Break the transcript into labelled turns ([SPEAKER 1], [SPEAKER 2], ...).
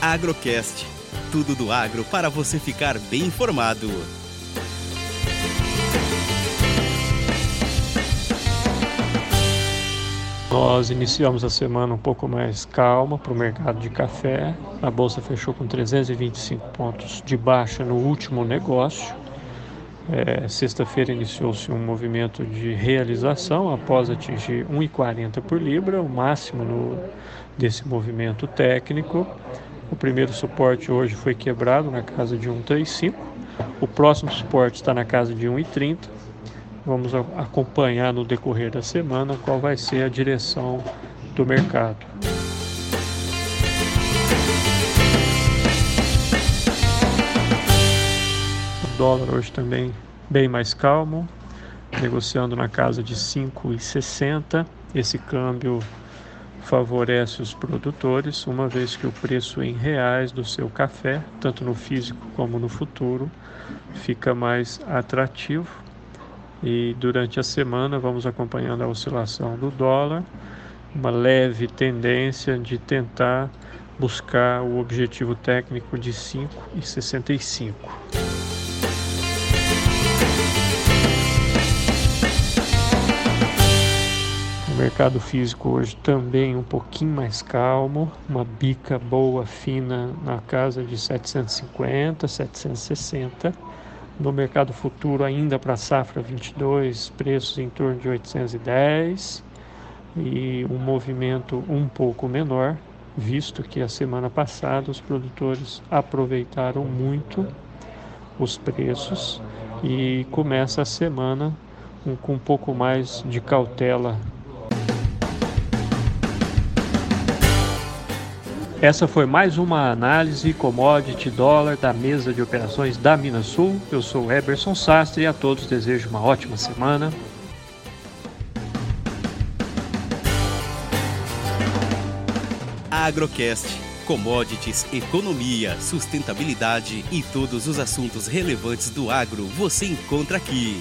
[SPEAKER 1] Agrocast. Tudo do agro para você ficar bem informado.
[SPEAKER 2] Nós iniciamos a semana um pouco mais calma para o mercado de café. A bolsa fechou com 325 pontos de baixa no último negócio. É, Sexta-feira iniciou-se um movimento de realização após atingir 1,40 por libra, o máximo no, desse movimento técnico. O primeiro suporte hoje foi quebrado na casa de 1,35. O próximo suporte está na casa de 1,30 Vamos acompanhar no decorrer da semana qual vai ser a direção do mercado. O dólar hoje também bem mais calmo, negociando na casa de 5,60. Esse câmbio favorece os produtores, uma vez que o preço em reais do seu café, tanto no físico como no futuro, fica mais atrativo e durante a semana vamos acompanhando a oscilação do dólar, uma leve tendência de tentar buscar o objetivo técnico de 5,65. Mercado físico hoje também um pouquinho mais calmo, uma bica boa, fina na casa de 750, 760 no mercado futuro ainda para a safra 22, preços em torno de 810 e um movimento um pouco menor, visto que a semana passada os produtores aproveitaram muito os preços e começa a semana com um pouco mais de cautela Essa foi mais uma análise commodity dólar da mesa de operações da Minas Sul. Eu sou Eberson Sastre e a todos desejo uma ótima semana.
[SPEAKER 1] Agrocast. Commodities, economia, sustentabilidade e todos os assuntos relevantes do agro você encontra aqui.